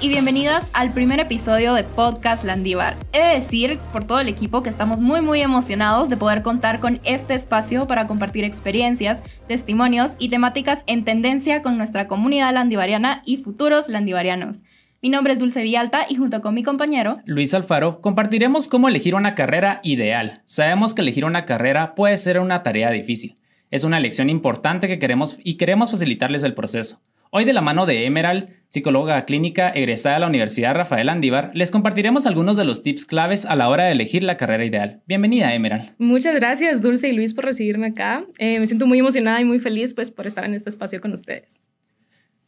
Y bienvenidas al primer episodio de Podcast Landívar. He de decir por todo el equipo que estamos muy muy emocionados de poder contar con este espacio para compartir experiencias, testimonios y temáticas en tendencia con nuestra comunidad landivariana y futuros landivarianos. Mi nombre es Dulce Villalta y junto con mi compañero Luis Alfaro compartiremos cómo elegir una carrera ideal. Sabemos que elegir una carrera puede ser una tarea difícil. Es una lección importante que queremos y queremos facilitarles el proceso. Hoy de la mano de Emerald, psicóloga clínica egresada de la Universidad Rafael Andívar, les compartiremos algunos de los tips claves a la hora de elegir la carrera ideal. Bienvenida, Emerald. Muchas gracias, Dulce y Luis, por recibirme acá. Eh, me siento muy emocionada y muy feliz pues, por estar en este espacio con ustedes.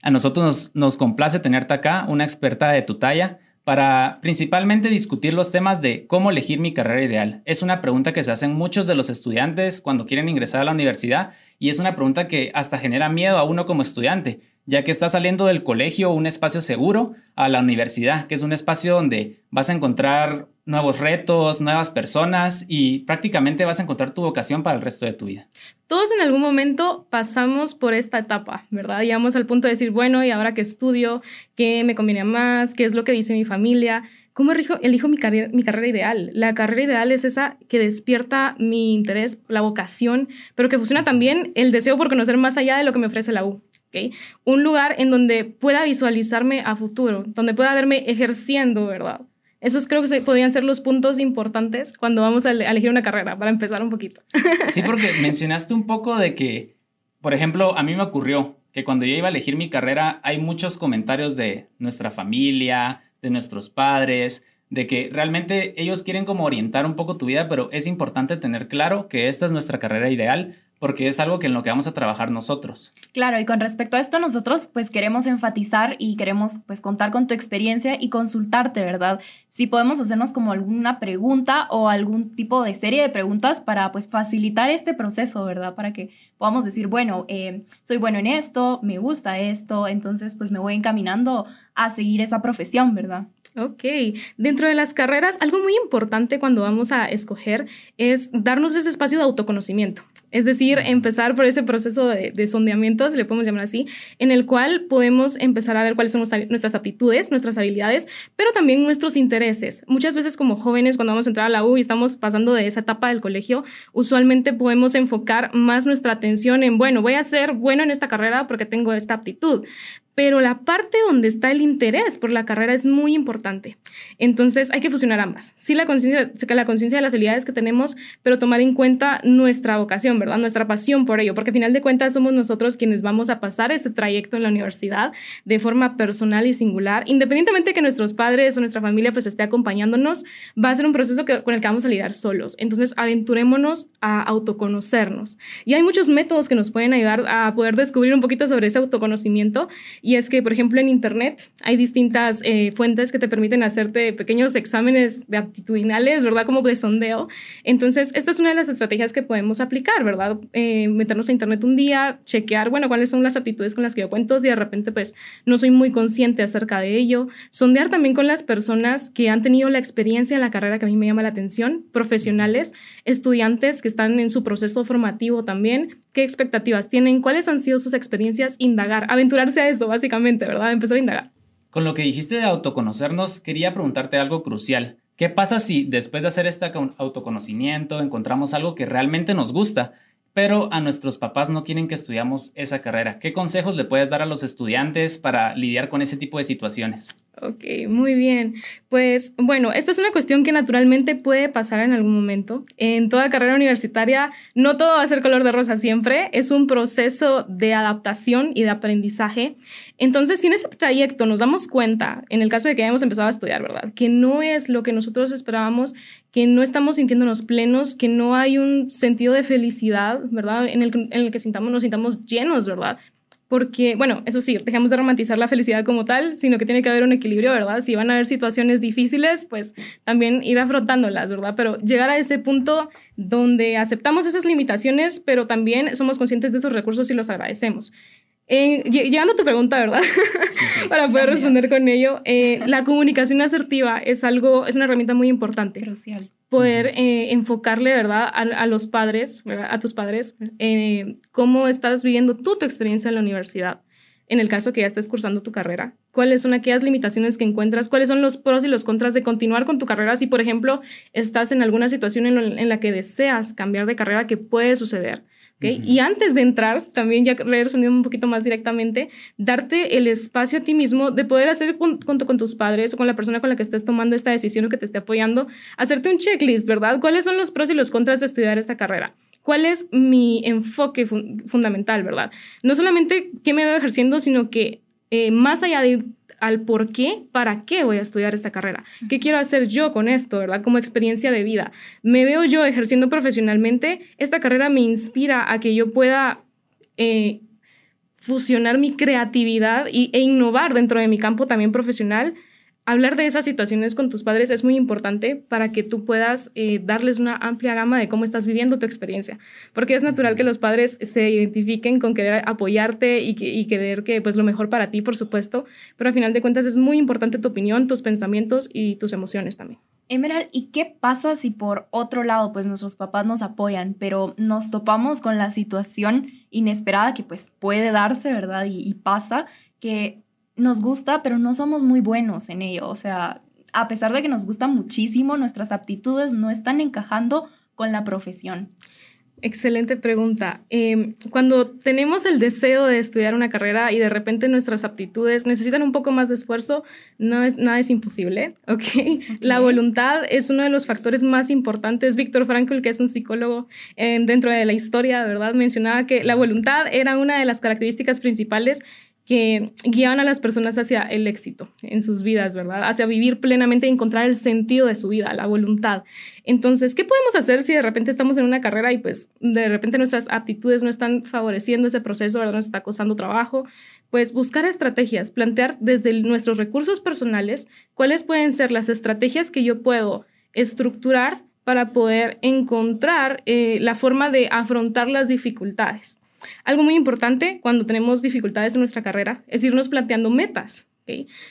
A nosotros nos, nos complace tenerte acá, una experta de tu talla para principalmente discutir los temas de cómo elegir mi carrera ideal. Es una pregunta que se hacen muchos de los estudiantes cuando quieren ingresar a la universidad y es una pregunta que hasta genera miedo a uno como estudiante, ya que está saliendo del colegio un espacio seguro a la universidad, que es un espacio donde vas a encontrar nuevos retos, nuevas personas y prácticamente vas a encontrar tu vocación para el resto de tu vida. Todos en algún momento pasamos por esta etapa, ¿verdad? Llegamos al punto de decir, bueno, ¿y ahora qué estudio? ¿Qué me conviene más? ¿Qué es lo que dice mi familia? ¿Cómo elijo, elijo mi, carrera, mi carrera ideal? La carrera ideal es esa que despierta mi interés, la vocación, pero que funciona también el deseo por conocer más allá de lo que me ofrece la U. ¿okay? Un lugar en donde pueda visualizarme a futuro, donde pueda verme ejerciendo, ¿verdad? Esos creo que podrían ser los puntos importantes cuando vamos a elegir una carrera, para empezar un poquito. Sí, porque mencionaste un poco de que, por ejemplo, a mí me ocurrió que cuando yo iba a elegir mi carrera hay muchos comentarios de nuestra familia, de nuestros padres, de que realmente ellos quieren como orientar un poco tu vida, pero es importante tener claro que esta es nuestra carrera ideal porque es algo que en lo que vamos a trabajar nosotros. Claro, y con respecto a esto nosotros pues queremos enfatizar y queremos pues contar con tu experiencia y consultarte, ¿verdad? Si podemos hacernos como alguna pregunta o algún tipo de serie de preguntas para pues facilitar este proceso, ¿verdad? Para que podamos decir, bueno, eh, soy bueno en esto, me gusta esto, entonces pues me voy encaminando a seguir esa profesión, ¿verdad? Ok, dentro de las carreras, algo muy importante cuando vamos a escoger es darnos ese espacio de autoconocimiento. Es decir, empezar por ese proceso de, sondeamiento, si le podemos llamar así, en el cual podemos empezar a ver cuáles son nuestras aptitudes, nuestras habilidades, pero también nuestros intereses. Muchas veces como jóvenes, cuando vamos a entrar a la U y estamos pasando de esa etapa del colegio, usualmente podemos enfocar más nuestra atención en, bueno, voy a ser bueno en esta carrera porque tengo esta aptitud, pero la parte donde está el interés por la carrera es muy importante. Entonces hay que fusionar ambas. Sí, la conciencia la de las habilidades que tenemos, pero tomar en cuenta nuestra vocación, ¿verdad? Nuestra pasión por ello, porque al final de cuentas somos nosotros quienes vamos a pasar ese trayecto en la universidad de forma personal y singular, independientemente de que nuestros padres o nuestra familia pues esté acompañándonos, va a ser un proceso con el que vamos a lidiar solos. Entonces aventurémonos a autoconocernos. Y hay muchos métodos que nos pueden ayudar a poder descubrir un poquito sobre ese autoconocimiento es que, por ejemplo, en Internet hay distintas eh, fuentes que te permiten hacerte pequeños exámenes de aptitudinales, ¿verdad? Como de sondeo. Entonces, esta es una de las estrategias que podemos aplicar, ¿verdad? Eh, meternos a Internet un día, chequear, bueno, cuáles son las aptitudes con las que yo cuento y de repente, pues, no soy muy consciente acerca de ello. Sondear también con las personas que han tenido la experiencia en la carrera que a mí me llama la atención, profesionales, estudiantes que están en su proceso formativo también, qué expectativas tienen, cuáles han sido sus experiencias, indagar, aventurarse a eso, básicamente, ¿verdad? Empezar a indagar. Con lo que dijiste de autoconocernos, quería preguntarte algo crucial. ¿Qué pasa si después de hacer este autoconocimiento encontramos algo que realmente nos gusta, pero a nuestros papás no quieren que estudiamos esa carrera? ¿Qué consejos le puedes dar a los estudiantes para lidiar con ese tipo de situaciones? Ok, muy bien. Pues bueno, esta es una cuestión que naturalmente puede pasar en algún momento. En toda carrera universitaria no todo va a ser color de rosa siempre, es un proceso de adaptación y de aprendizaje. Entonces, si en ese trayecto nos damos cuenta, en el caso de que hayamos empezado a estudiar, ¿verdad? Que no es lo que nosotros esperábamos, que no estamos sintiéndonos plenos, que no hay un sentido de felicidad, ¿verdad? En el, en el que sintamos, nos sintamos llenos, ¿verdad? Porque, bueno, eso sí, dejemos de romantizar la felicidad como tal, sino que tiene que haber un equilibrio, ¿verdad? Si van a haber situaciones difíciles, pues también ir afrontándolas, ¿verdad? Pero llegar a ese punto donde aceptamos esas limitaciones, pero también somos conscientes de esos recursos y los agradecemos. llegando a tu pregunta, ¿verdad? Para poder responder con ello, eh, la comunicación asertiva es algo, es una herramienta muy importante. Crucial poder eh, enfocarle, ¿verdad?, a, los padres, a tus padres, eh, cómo estás viviendo tú tu experiencia en la universidad. en el caso que ya estés cursando tu carrera? ¿Cuáles son aquellas limitaciones que encuentras? ¿Cuáles son los pros y los contras de continuar con tu carrera si, por ejemplo, estás en alguna situación en, la que deseas cambiar de carrera que puede suceder? Y antes de entrar, también ya respondiendo un poquito más directamente, darte el espacio a ti mismo de poder hacer junto con tus padres o con la persona con la que estés tomando esta decisión o que te esté apoyando, hacerte un checklist, ¿verdad? ¿Cuáles son los pros y los contras de estudiar esta carrera? ¿Cuál es mi enfoque fundamental, verdad? No solamente qué me veo ejerciendo, sino que eh, más allá de al por qué, para qué voy a estudiar esta carrera, qué quiero hacer yo con esto, ¿verdad? Como experiencia de vida. ¿Me veo yo ejerciendo profesionalmente? Esta carrera me inspira a que yo pueda eh, fusionar mi creatividad y, e innovar dentro de mi campo también profesional hablar de esas situaciones con tus padres es muy importante para que tú puedas eh, darles una amplia gama de cómo estás viviendo tu experiencia, porque es natural que los padres se identifiquen con querer apoyarte y, y querer que pues lo mejor para ti, por supuesto, pero al final de cuentas es muy importante tu opinión, tus pensamientos y tus emociones también. Emerald, ¿y qué pasa si por otro lado pues nuestros papás nos apoyan, pero nos topamos con la situación inesperada que pues puede darse, ¿verdad? Y, y pasa que nos gusta, pero no somos muy buenos en ello. O sea, a pesar de que nos gusta muchísimo, nuestras aptitudes no están encajando con la profesión. Excelente pregunta. Em, cuando tenemos el deseo de estudiar una carrera y de repente nuestras aptitudes necesitan un poco más de esfuerzo, no es, nada es imposible, ¿ok? La voluntad es uno de los factores más importantes. Víctor Frankl, que es un psicólogo em, dentro de la historia, ¿verdad? Mencionaba que la voluntad era una de las características principales que guiaban a las personas hacia el éxito en sus vidas, ¿verdad? Hacia vivir plenamente y encontrar el sentido de su vida, la voluntad. Entonces, ¿qué podemos hacer si de repente estamos en una carrera y pues de repente nuestras aptitudes no están favoreciendo ese proceso, ¿verdad? Nos está costando trabajo. Pues buscar estrategias, plantear desde nuestros recursos personales cuáles pueden ser las estrategias que yo puedo estructurar para poder encontrar eh, la forma de afrontar las dificultades. Algo muy importante cuando tenemos dificultades en nuestra carrera es irnos planteando metas.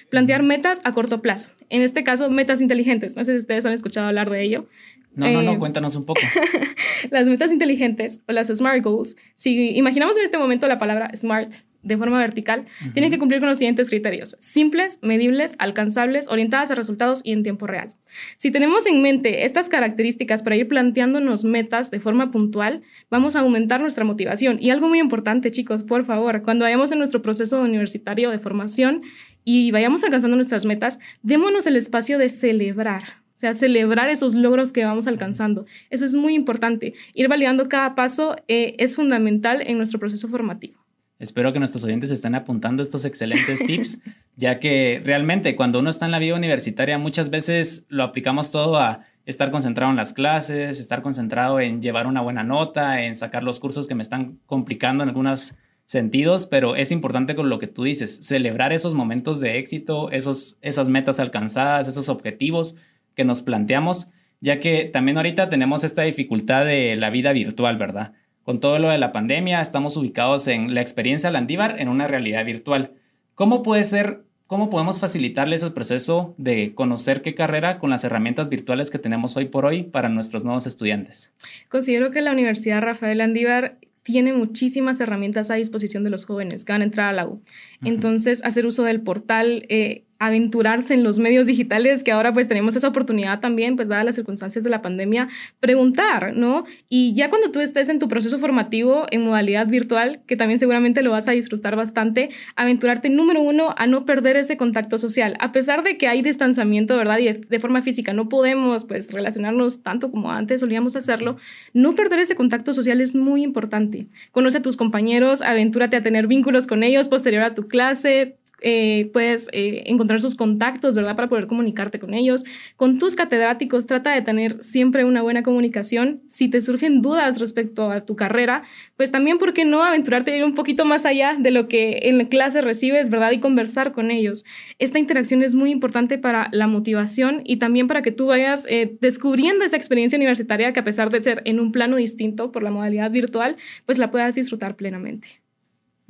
Plantear metas a corto plazo. En este caso, metas inteligentes. No sé si ustedes han escuchado hablar de ello. No, no, no, eh, cuéntanos un poco. las metas inteligentes o las SMART goals, si imaginamos en este momento la palabra SMART, de forma vertical, tienen que cumplir con los siguientes criterios. Simples, medibles, alcanzables, orientadas a resultados y en tiempo real. Si tenemos en mente estas características para ir planteándonos metas de forma puntual, vamos a aumentar nuestra motivación. Y algo muy importante, chicos, por favor, cuando vayamos en nuestro proceso universitario de formación y vayamos alcanzando nuestras metas, démonos el espacio de celebrar. O sea, celebrar esos logros que vamos alcanzando. Eso es muy importante. Ir validando cada paso eh, es fundamental en nuestro proceso formativo. Espero que nuestros oyentes estén apuntando estos excelentes tips, ya que realmente cuando uno está en la vida universitaria muchas veces lo aplicamos todo a estar concentrado en las clases, estar concentrado en llevar una buena nota, en sacar los cursos que me están complicando en algunos sentidos, pero es importante con lo que tú dices, celebrar esos momentos de éxito, esos, esas metas alcanzadas, esos objetivos que nos planteamos, ya que también ahorita tenemos esta dificultad de la vida virtual, ¿verdad? Con todo lo de la pandemia, estamos ubicados en la experiencia Landívar en una realidad virtual. ¿Cómo puede ser, cómo podemos facilitarles el proceso de conocer qué carrera con las herramientas virtuales que tenemos hoy por hoy para nuestros nuevos estudiantes? Considero que la Universidad Rafael Landívar tiene muchísimas herramientas a disposición de los jóvenes que van a entrar a la U. Entonces, hacer uso del portal eh, aventurarse en los medios digitales, que ahora pues tenemos esa oportunidad también, pues dadas las circunstancias de la pandemia, preguntar, ¿no? Y ya cuando tú estés en tu proceso formativo en modalidad virtual, que también seguramente lo vas a disfrutar bastante, aventurarte número uno a no perder ese contacto social. A pesar de que hay distanciamiento, ¿verdad? Y de, forma física no podemos pues relacionarnos tanto como antes solíamos hacerlo, no perder ese contacto social es muy importante. Conoce a tus compañeros, aventúrate a tener vínculos con ellos posterior a tu clase, eh, puedes eh, encontrar sus contactos, ¿verdad? Para poder comunicarte con ellos. Con tus catedráticos, trata de tener siempre una buena comunicación. Si te surgen dudas respecto a tu carrera, pues también, ¿por qué no aventurarte a ir un poquito más allá de lo que en la clase recibes, ¿verdad? Y conversar con ellos. Esta interacción es muy importante para la motivación y también para que tú vayas eh, descubriendo esa experiencia universitaria que a pesar de ser en un plano distinto por la modalidad virtual, pues la puedas disfrutar plenamente.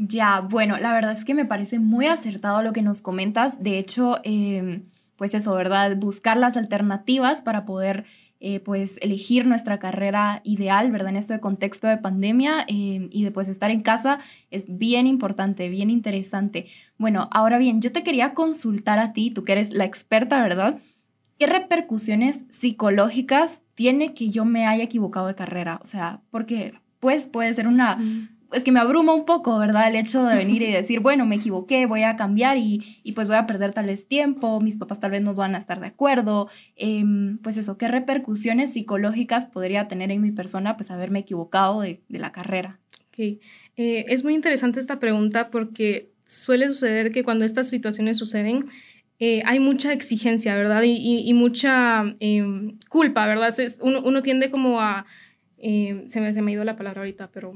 Ya, bueno, la verdad es que me parece muy acertado lo que nos comentas. De hecho, em, pues eso, ¿verdad? Buscar las alternativas para poder eh, pues elegir nuestra carrera ideal, ¿verdad? En este contexto de pandemia eh, y de pues estar en casa es bien importante, bien interesante. Bueno, ahora bien, yo te quería consultar a ti, tú que eres la experta, ¿verdad? ¿Qué repercusiones psicológicas tiene que yo me haya equivocado de carrera? O sea, porque pues puede ser una es que me abruma un poco, ¿verdad? El hecho de venir y decir, bueno, me equivoqué, voy a cambiar y, y pues voy a perder tal vez tiempo, mis papás tal vez no van a estar de acuerdo. Em, pues eso, ¿qué repercusiones psicológicas podría tener en mi persona pues haberme equivocado de, de la carrera? Ok, eh, es muy interesante esta pregunta porque suele suceder que cuando estas situaciones suceden, eh, hay mucha exigencia, ¿verdad? Y, y, y mucha eh, culpa, ¿verdad? Es, uno, uno, tiende como a... Eh, se, me, se me ha ido la palabra ahorita, pero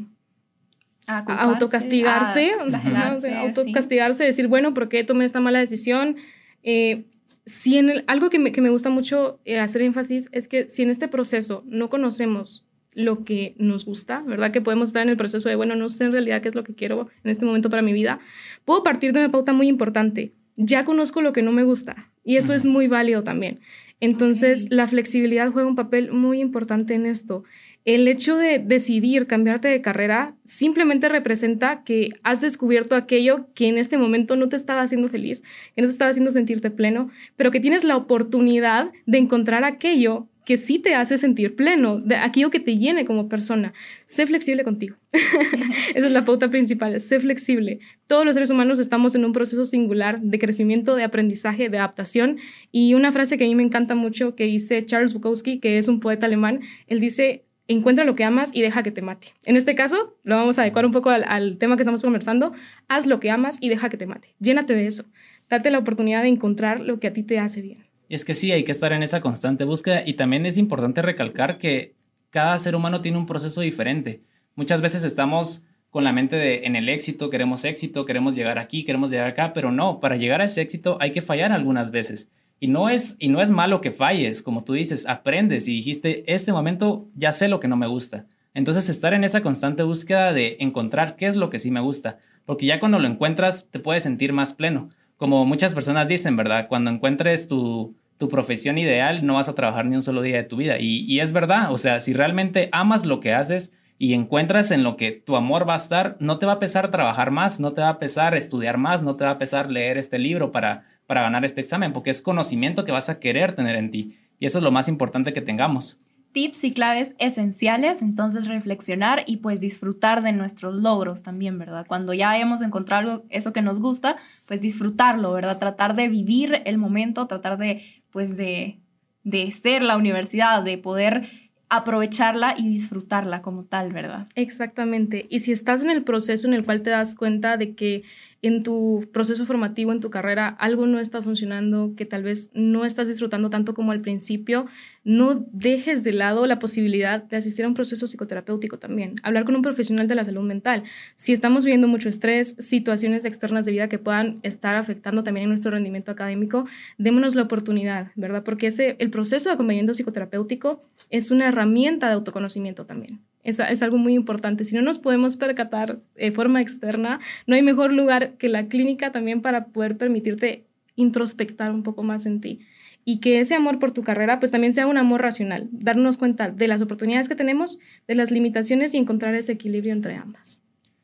a, autocastigarse, a, ¿no? autocastigarse, sí. decir, bueno, ¿por qué tomé esta mala decisión? Eh, si en el, algo que me, que me, gusta mucho eh, hacer énfasis es que si en este proceso no conocemos lo que nos gusta, ¿verdad? Que podemos estar en el proceso de, bueno, no sé en realidad qué es lo que quiero en este momento para mi vida, puedo partir de una pauta muy importante. Ya conozco lo que no me gusta y eso uh -huh. es muy válido también. Entonces, okay. la flexibilidad juega un papel muy importante en esto el hecho de decidir cambiarte de carrera simplemente representa que has descubierto aquello que en este momento no te estaba haciendo feliz, que no te estaba haciendo sentirte pleno, pero que tienes la oportunidad de encontrar aquello que sí te hace sentir pleno, de aquello que te llene como persona. Sé flexible contigo. Esa es la pauta principal, sé flexible. Todos los seres humanos estamos en un proceso singular de crecimiento, de aprendizaje, de adaptación. Y una frase que a mí me encanta mucho que dice Charles Bukowski, que es un poeta alemán, él dice, encuentra lo que amas y deja que te mate. En este caso, lo vamos a adecuar un poco al, tema que estamos conversando, haz lo que amas y deja que te mate. Llénate de eso. Date la oportunidad de encontrar lo que a ti te hace bien. Es que sí, hay que estar en esa constante búsqueda y también es importante recalcar que cada ser humano tiene un proceso diferente. Muchas veces estamos con la mente de en el éxito, queremos éxito, queremos llegar aquí, queremos llegar acá, pero no, para llegar a ese éxito hay que fallar algunas veces. Y no, es, y no es malo que falles, como tú dices, aprendes y dijiste, este momento ya sé lo que no me gusta. Entonces estar en esa constante búsqueda de encontrar qué es lo que sí me gusta, porque ya cuando lo encuentras te puedes sentir más pleno. Como muchas personas dicen, ¿verdad? Cuando encuentres tu, tu profesión ideal no vas a trabajar ni un solo día de tu vida. Y, y es verdad, o sea, si realmente amas lo que haces, y encuentras en lo que tu amor va a estar, no te va a pesar trabajar más, no te va a pesar estudiar más, no te va a pesar leer este libro para, para ganar este examen, porque es conocimiento que vas a querer tener en ti. Y eso es lo más importante que tengamos. Tips y claves esenciales, entonces reflexionar y pues disfrutar de nuestros logros también, ¿verdad? Cuando ya hayamos encontrado eso que nos gusta, pues disfrutarlo, ¿verdad? Tratar de vivir el momento, tratar de, pues de, de ser la universidad, de poder aprovecharla y disfrutarla como tal, ¿verdad? Exactamente. Y si estás en el proceso en el cual te das cuenta de que en tu proceso formativo, en tu carrera, algo no está funcionando, que tal vez no estás disfrutando tanto como al principio, no dejes de lado la posibilidad de asistir a un proceso psicoterapéutico también, hablar con un profesional de la salud mental. Si estamos viviendo mucho estrés, situaciones externas de vida que puedan estar afectando también en nuestro rendimiento académico, démonos la oportunidad, ¿verdad? Porque el proceso de acompañamiento psicoterapéutico es una herramienta de autoconocimiento también. Es, algo muy importante. Si no nos podemos percatar de forma externa, no hay mejor lugar que la clínica también para poder permitirte introspectar un poco más en ti. Y que ese amor por tu carrera pues también sea un amor racional, darnos cuenta de las oportunidades que tenemos, de las limitaciones y encontrar ese equilibrio entre ambas.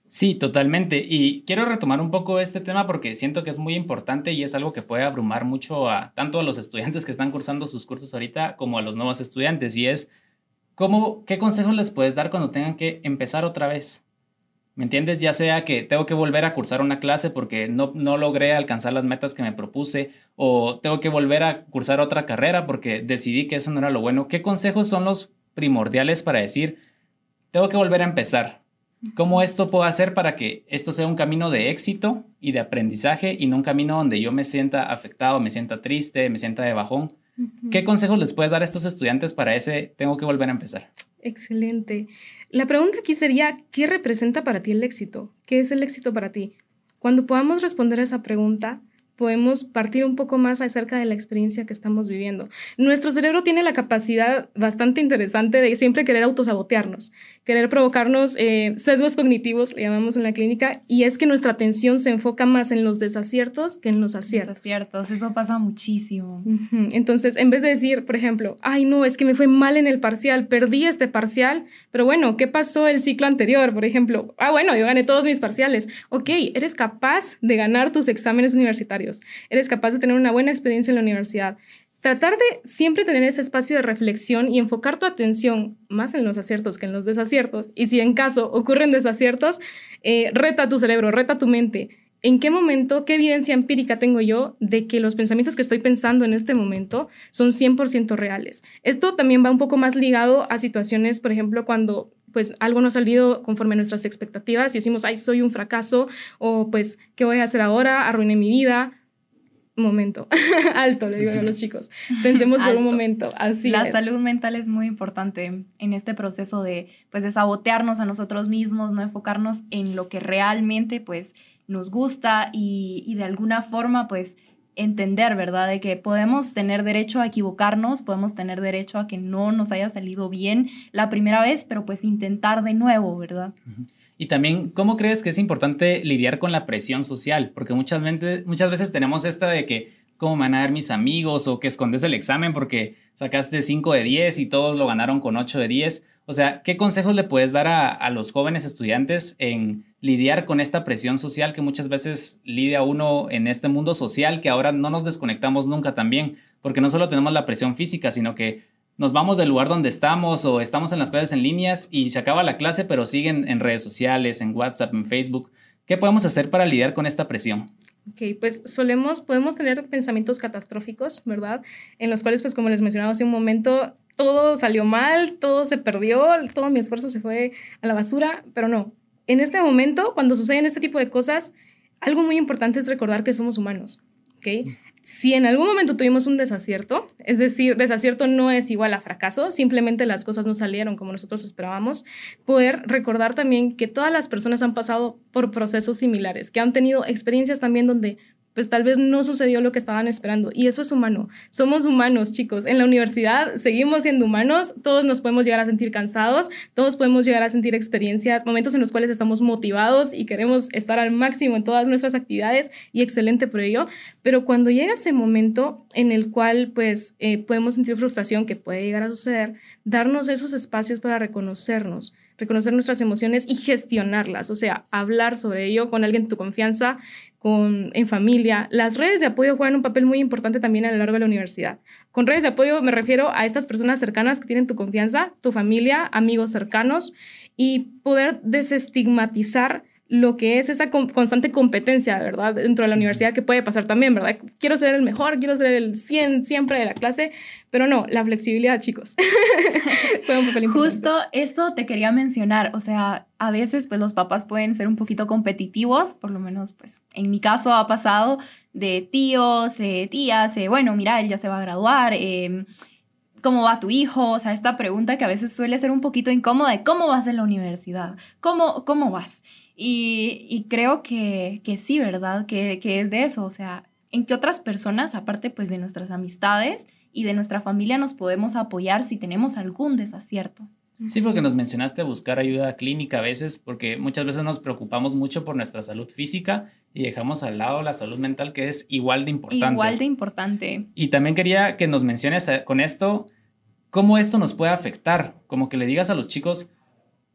Sí, totalmente. Y quiero retomar un poco este tema porque siento que es muy importante y es algo que puede abrumar mucho a tanto a los estudiantes que están cursando sus cursos ahorita como a los nuevos estudiantes. Y es ¿Cómo, ¿Qué consejos les puedes dar cuando tengan que empezar otra vez? ¿Me entiendes? Ya sea que tengo que volver a cursar una clase porque no, no logré alcanzar las metas que me propuse o tengo que volver a cursar otra carrera porque decidí que eso no era lo bueno. ¿Qué consejos son los primordiales para decir, tengo que volver a empezar? ¿Cómo esto puedo hacer para que esto sea un camino de éxito y de aprendizaje y no un camino donde yo me sienta afectado, me sienta triste, me sienta de bajón? ¿Qué consejos les puedes dar a estos estudiantes para ese tengo que volver a empezar? Excelente. La pregunta aquí sería, ¿qué representa para ti el éxito? ¿Qué es el éxito para ti? Cuando podamos responder a esa pregunta, podemos partir un poco más acerca de la experiencia que estamos viviendo. Nuestro cerebro tiene la capacidad bastante interesante de siempre querer autosabotearnos, querer provocarnos eh, sesgos cognitivos, le llamamos en la clínica, y es que nuestra atención se enfoca más en los desaciertos que en los aciertos. Los aciertos, eso pasa muchísimo. Entonces, en vez de decir, por ejemplo, ay, no, es que me fue mal en el parcial, perdí este parcial, pero bueno, ¿qué pasó el ciclo anterior? Por ejemplo, ah, bueno, yo gané todos mis parciales. Ok, eres capaz de ganar tus exámenes universitarios eres capaz de tener una buena experiencia en la universidad. Tratar de siempre tener ese espacio de reflexión y enfocar tu atención más en los aciertos que en los desaciertos. Y si en caso ocurren desaciertos, eh, reta tu cerebro, reta tu mente. ¿En qué momento, qué evidencia empírica tengo yo de que los pensamientos que estoy pensando en este momento son 100% reales? Esto también va un poco más ligado a situaciones, por ejemplo, cuando pues algo no ha salido conforme a nuestras expectativas y decimos, ay, soy un fracaso o pues, ¿qué voy a hacer ahora? Arruiné mi vida momento, alto, le digo a los chicos. Pensemos por un momento, así La salud mental es muy importante en este proceso de, pues, de sabotearnos a nosotros mismos, no enfocarnos en lo que realmente, pues, nos gusta y, y de alguna forma, pues, entender, ¿verdad? De que podemos tener derecho a equivocarnos, podemos tener derecho a que no nos haya salido bien la primera vez, pero pues intentar de nuevo, ¿verdad? Y también, ¿cómo crees que es importante lidiar con la presión social? Porque muchas, muchas veces tenemos esta de que, ¿cómo me van a ver mis amigos? O que escondes el examen porque sacaste 5 de 10 y todos lo ganaron con 8 de 10. O sea, ¿qué consejos le puedes dar a, los jóvenes estudiantes en lidiar con esta presión social que muchas veces lidia uno en este mundo social que ahora no nos desconectamos nunca también? Porque no solo tenemos la presión física, sino que nos vamos del lugar donde estamos o estamos en las clases en líneas y se acaba la clase, pero siguen en redes sociales, en WhatsApp, en Facebook. ¿Qué podemos hacer para lidiar con esta presión? Ok, pues solemos, podemos tener pensamientos catastróficos, ¿verdad? En los cuales, pues como les mencionaba hace un momento, todo salió mal, todo se perdió, todo mi esfuerzo se fue a la basura, pero no. En este momento, cuando suceden este tipo de cosas, algo muy importante es recordar que somos humanos, ¿ok? si en algún momento tuvimos un desacierto, es decir, desacierto no es igual a fracaso, simplemente las cosas no salieron como nosotros esperábamos, poder recordar también que todas las personas han pasado por procesos similares, que han tenido experiencias también donde pues tal vez no sucedió lo que estaban esperando. Y eso es humano. Somos humanos, chicos. En la universidad seguimos siendo humanos, todos nos podemos llegar a sentir cansados, todos podemos llegar a sentir experiencias, momentos en los cuales estamos motivados y queremos estar al máximo en todas nuestras actividades y excelente por ello. Pero cuando llega ese momento en el cual pues eh, podemos sentir frustración, que puede llegar a suceder, darnos esos espacios para reconocernos reconocer nuestras emociones y gestionarlas, o sea, hablar sobre ello con alguien de tu confianza, con, en familia. Las redes de apoyo juegan un papel muy importante también a lo largo de la universidad. Con redes de apoyo me refiero a estas personas cercanas que tienen tu confianza, tu familia, amigos cercanos y poder desestigmatizar lo que es esa constante competencia, ¿verdad? Dentro de la universidad que puede pasar también, ¿verdad? Quiero ser el mejor, quiero ser el 100 siempre de la clase, pero no, la flexibilidad, chicos. Fue un papel importante. Justo eso te quería mencionar, o sea, a veces pues los papás pueden ser un poquito competitivos, por lo menos pues en mi caso ha pasado de tíos, eh, tías, eh, bueno, mira, él ya se va a graduar, eh, ¿Cómo va tu hijo? O sea, esta pregunta que a veces suele ser un poquito incómoda de cómo vas en la universidad, cómo, cómo vas. Y, creo que, sí, ¿verdad? Que, que, es de eso, o sea, en qué otras personas, aparte pues de nuestras amistades y de nuestra familia, nos podemos apoyar si tenemos algún desacierto. Sí, porque nos mencionaste buscar ayuda clínica a veces, porque muchas veces nos preocupamos mucho por nuestra salud física y dejamos al lado la salud mental, que es igual de importante. Igual de importante. Y también quería que nos menciones eh, con esto cómo esto nos puede afectar, como que le digas a los chicos,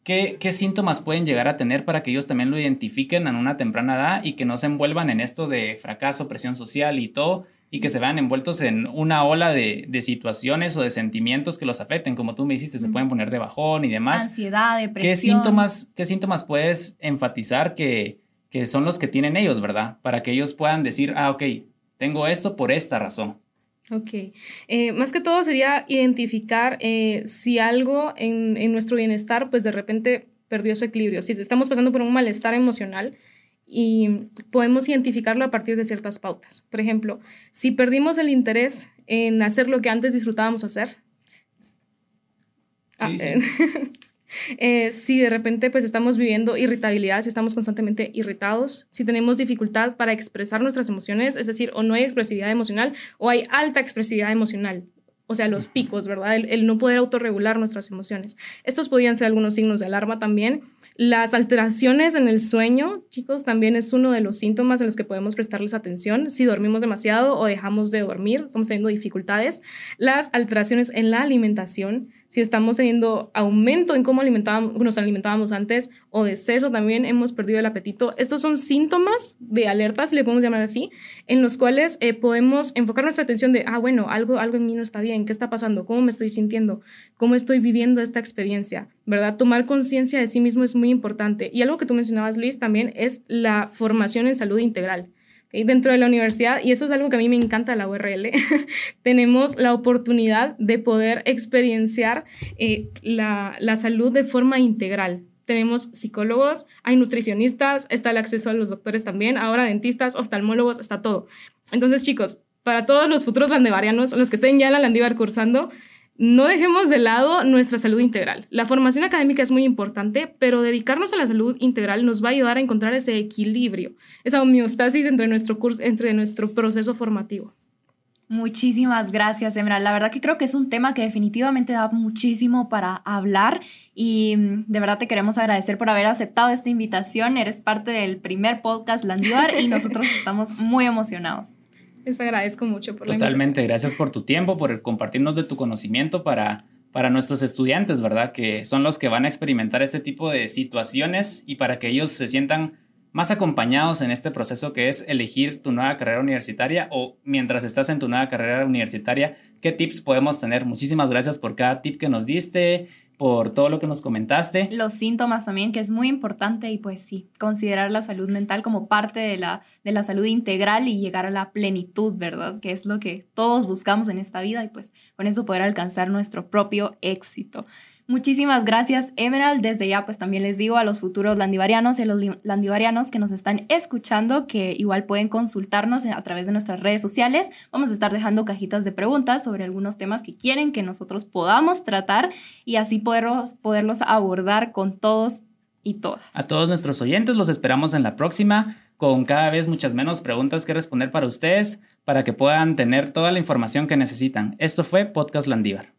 ¿Qué, síntomas pueden llegar a tener para que ellos también lo identifiquen en una temprana edad y que no se envuelvan en esto de fracaso, presión social y todo, y que se vean envueltos en una ola de, situaciones o de sentimientos que los afecten, como tú me dijiste, se pueden poner de bajón y demás. Ansiedad, depresión. ¿Qué síntomas, qué síntomas puedes enfatizar que, que son los que tienen ellos, verdad? Para que ellos puedan decir, ah, ok, tengo esto por esta razón. Ok. Eh, más que todo sería identificar eh, si algo en, en, nuestro bienestar, pues de repente perdió su equilibrio. Si estamos pasando por un malestar emocional y podemos identificarlo a partir de ciertas pautas. Por ejemplo, si perdimos el interés en hacer lo que antes disfrutábamos hacer. Sí, ah, sí. Eh, si de repente pues estamos viviendo irritabilidad, si estamos constantemente irritados, si tenemos dificultad para expresar nuestras emociones, es decir, o no hay expresividad emocional o hay alta expresividad emocional. O sea, los picos, ¿verdad? El, el no poder autorregular nuestras emociones. Estos podrían ser algunos signos de alarma también. Las alteraciones en el sueño, chicos, también es uno de los síntomas en los que podemos prestarles atención. Si dormimos demasiado o dejamos de dormir, estamos teniendo dificultades. Las alteraciones en la alimentación, si estamos teniendo aumento en cómo alimentábamos, nos alimentábamos antes o deceso también, hemos perdido el apetito. Estos son síntomas de alerta, si le podemos llamar así, en los cuales eh, podemos enfocar nuestra atención de, ah, bueno, algo, algo en mí no está bien, ¿qué está pasando? ¿Cómo me estoy sintiendo? ¿Cómo estoy viviendo esta experiencia? ¿Verdad? Tomar conciencia de sí mismo es muy importante. Y algo que tú mencionabas, Luis, también es la formación en salud integral dentro de la universidad, y eso es algo que a mí me encanta la URL, tenemos la oportunidad de poder experienciar eh, la, la salud de forma integral. Tenemos psicólogos, hay nutricionistas, está el acceso a los doctores también, ahora dentistas, oftalmólogos, está todo. Entonces, chicos, para todos los futuros landivarianos, los que estén ya en la Landívar cursando, no dejemos de lado nuestra salud integral. La formación académica es muy importante, pero dedicarnos a la salud integral nos va a ayudar a encontrar ese equilibrio, esa homeostasis entre nuestro curso, entre nuestro proceso formativo. Muchísimas gracias, Emerald. La verdad que creo que es un tema que definitivamente da muchísimo para hablar y mm, de verdad te queremos agradecer por haber aceptado esta invitación. Eres parte del primer podcast Landívar y nosotros estamos muy emocionados. Les agradezco mucho por Totalmente, gracias por tu tiempo, por compartirnos de tu conocimiento para, para nuestros estudiantes, ¿verdad? Que son los que van a experimentar este tipo de situaciones y para que ellos se sientan más acompañados en este proceso que es elegir tu nueva carrera universitaria o mientras estás en tu nueva carrera universitaria, qué tips podemos tener. Muchísimas gracias por cada tip que nos diste, por todo lo que nos comentaste. Los síntomas también, que es muy importante y pues sí, considerar la salud mental como parte de la, de la salud integral y llegar a la plenitud, ¿verdad? Que es lo que todos buscamos en esta vida y pues con eso poder alcanzar nuestro propio éxito. Muchísimas gracias, Emerald. Desde ya, pues también les digo a los futuros landivarianos y a los landivarianos que nos están escuchando que igual pueden consultarnos a través de nuestras redes sociales. Vamos a estar dejando cajitas de preguntas sobre algunos temas que quieren que nosotros podamos tratar y así poderlos, poderlos abordar con todos y todas. A todos nuestros oyentes los esperamos en la próxima con cada vez muchas menos preguntas que responder para ustedes para que puedan tener toda la información que necesitan. Esto fue Podcast Landívar.